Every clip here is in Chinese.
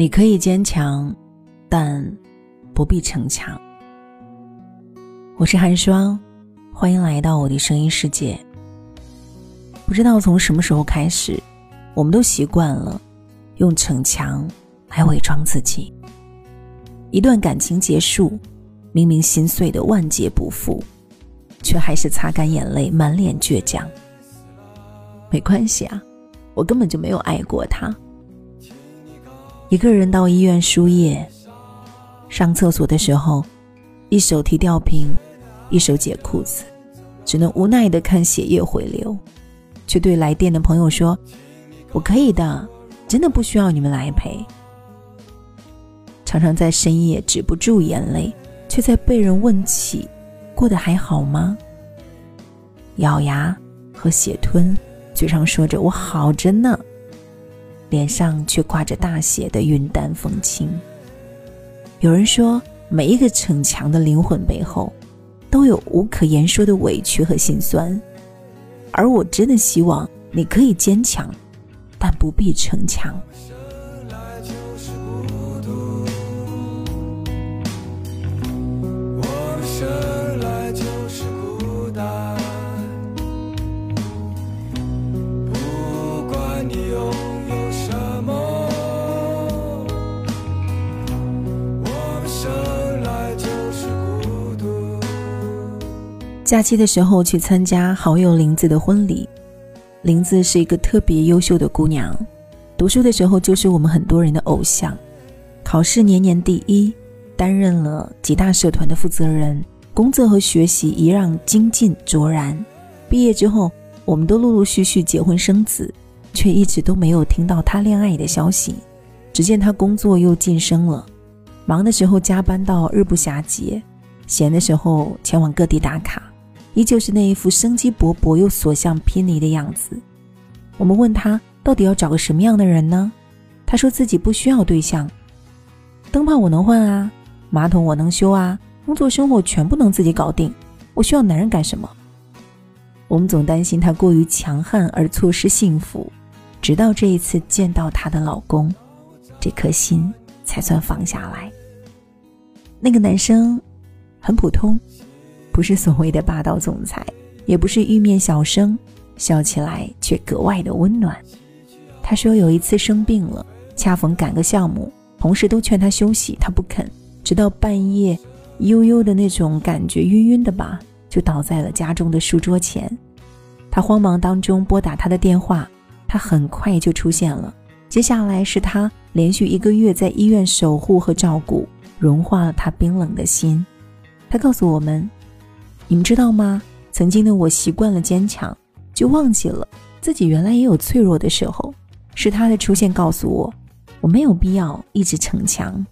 你可以坚强，但不必逞强。我是寒霜，欢迎来到我的声音世界。不知道从什么时候开始，我们都习惯了用逞强来伪装自己。一段感情结束，明明心碎的万劫不复，却还是擦干眼泪，满脸倔强。没关系啊，我根本就没有爱过他。一个人到医院输液，上厕所的时候，一手提吊瓶，一手解裤子，只能无奈的看血液回流。却对来电的朋友说：“我可以的，真的不需要你们来陪。”常常在深夜止不住眼泪，却在被人问起过得还好吗？咬牙和血吞，嘴上说着“我好着呢”，脸上却挂着大写的云淡风轻。有人说，每一个逞强的灵魂背后，都有无可言说的委屈和心酸。而我真的希望你可以坚强，但不必逞强。假期的时候去参加好友林子的婚礼，林子是一个特别优秀的姑娘，读书的时候就是我们很多人的偶像，考试年年第一，担任了几大社团的负责人，工作和学习一样精进卓然。毕业之后，我们都陆陆续续结婚生子，却一直都没有听到她恋爱的消息。只见她工作又晋升了，忙的时候加班到日不暇接，闲的时候前往各地打卡。依旧是那一副生机勃勃又所向披靡的样子。我们问他到底要找个什么样的人呢？他说自己不需要对象，灯泡我能换啊，马桶我能修啊，工作生活全部能自己搞定。我需要男人干什么？我们总担心他过于强悍而错失幸福，直到这一次见到她的老公，这颗心才算放下来。那个男生很普通。不是所谓的霸道总裁，也不是玉面小生，笑起来却格外的温暖。他说有一次生病了，恰逢赶个项目，同事都劝他休息，他不肯，直到半夜，悠悠的那种感觉，晕晕的吧，就倒在了家中的书桌前。他慌忙当中拨打他的电话，他很快就出现了。接下来是他连续一个月在医院守护和照顾，融化了他冰冷的心。他告诉我们。你们知道吗？曾经的我习惯了坚强，就忘记了自己原来也有脆弱的时候。是他的出现告诉我，我没有必要一直逞强。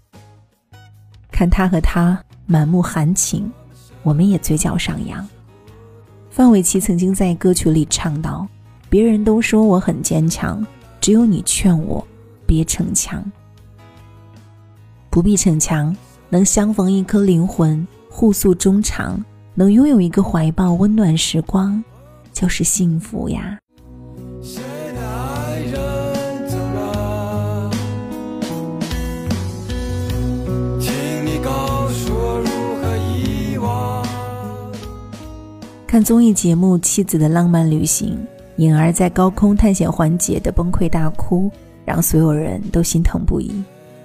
看他和他满目含情，我们也嘴角上扬。范玮琪曾经在歌曲里唱道：“别人都说我很坚强，只有你劝我别逞强。不必逞强，能相逢一颗灵魂，互诉衷肠。”能拥有一个怀抱，温暖时光，就是幸福呀。看综艺节目《妻子的浪漫旅行》，颖儿在高空探险环节的崩溃大哭，让所有人都心疼不已。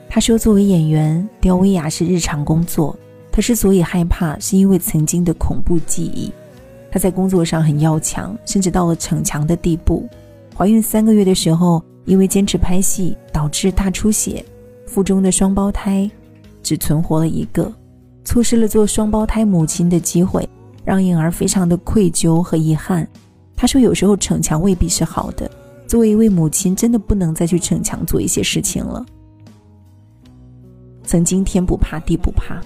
她说：“作为演员，吊威亚是日常工作。”她之所以害怕，是因为曾经的恐怖记忆。她在工作上很要强，甚至到了逞强的地步。怀孕三个月的时候，因为坚持拍戏，导致大出血，腹中的双胞胎只存活了一个，错失了做双胞胎母亲的机会，让颖儿非常的愧疚和遗憾。她说：“有时候逞强未必是好的，作为一位母亲，真的不能再去逞强做一些事情了。”曾经天不怕地不怕。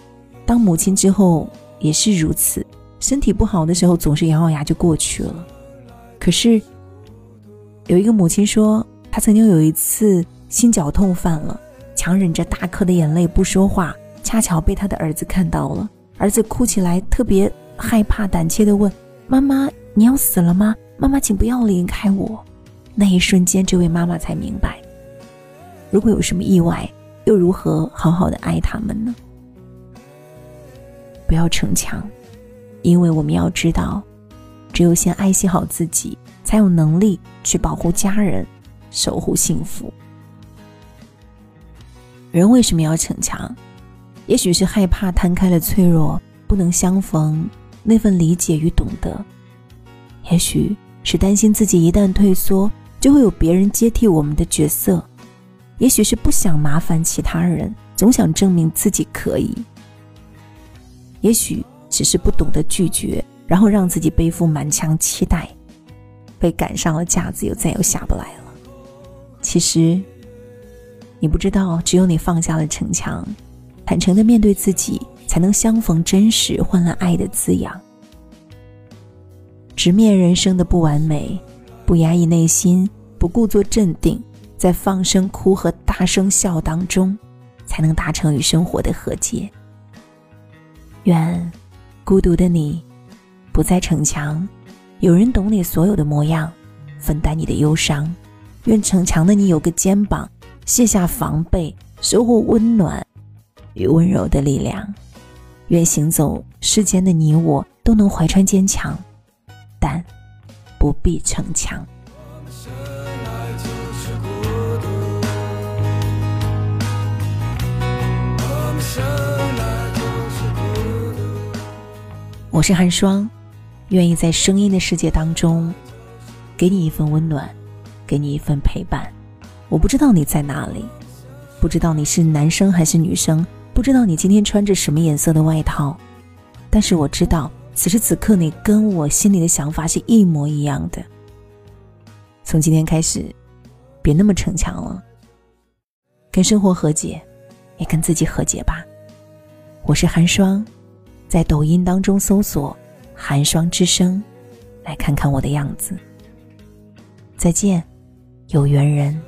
当母亲之后也是如此，身体不好的时候总是咬咬牙就过去了。可是有一个母亲说，她曾经有一次心绞痛犯了，强忍着大颗的眼泪不说话，恰巧被她的儿子看到了。儿子哭起来特别害怕、胆怯的问：“妈妈，你要死了吗？妈妈，请不要离开我。”那一瞬间，这位妈妈才明白，如果有什么意外，又如何好好的爱他们呢？不要逞强，因为我们要知道，只有先爱惜好自己，才有能力去保护家人，守护幸福。人为什么要逞强？也许是害怕摊开了脆弱，不能相逢那份理解与懂得；也许是担心自己一旦退缩，就会有别人接替我们的角色；也许是不想麻烦其他人，总想证明自己可以。也许只是不懂得拒绝，然后让自己背负满腔期待，被赶上了架子，又再又下不来了。其实，你不知道，只有你放下了逞强，坦诚的面对自己，才能相逢真实，换来爱的滋养。直面人生的不完美，不压抑内心，不故作镇定，在放声哭和大声笑当中，才能达成与生活的和解。愿孤独的你不再逞强，有人懂你所有的模样，分担你的忧伤。愿逞强的你有个肩膀，卸下防备，收获温暖与温柔的力量。愿行走世间的你我都能怀揣坚强，但不必逞强。我是寒霜，愿意在声音的世界当中，给你一份温暖，给你一份陪伴。我不知道你在哪里，不知道你是男生还是女生，不知道你今天穿着什么颜色的外套，但是我知道此时此刻你跟我心里的想法是一模一样的。从今天开始，别那么逞强了，跟生活和解，也跟自己和解吧。我是寒霜。在抖音当中搜索“寒霜之声”，来看看我的样子。再见，有缘人。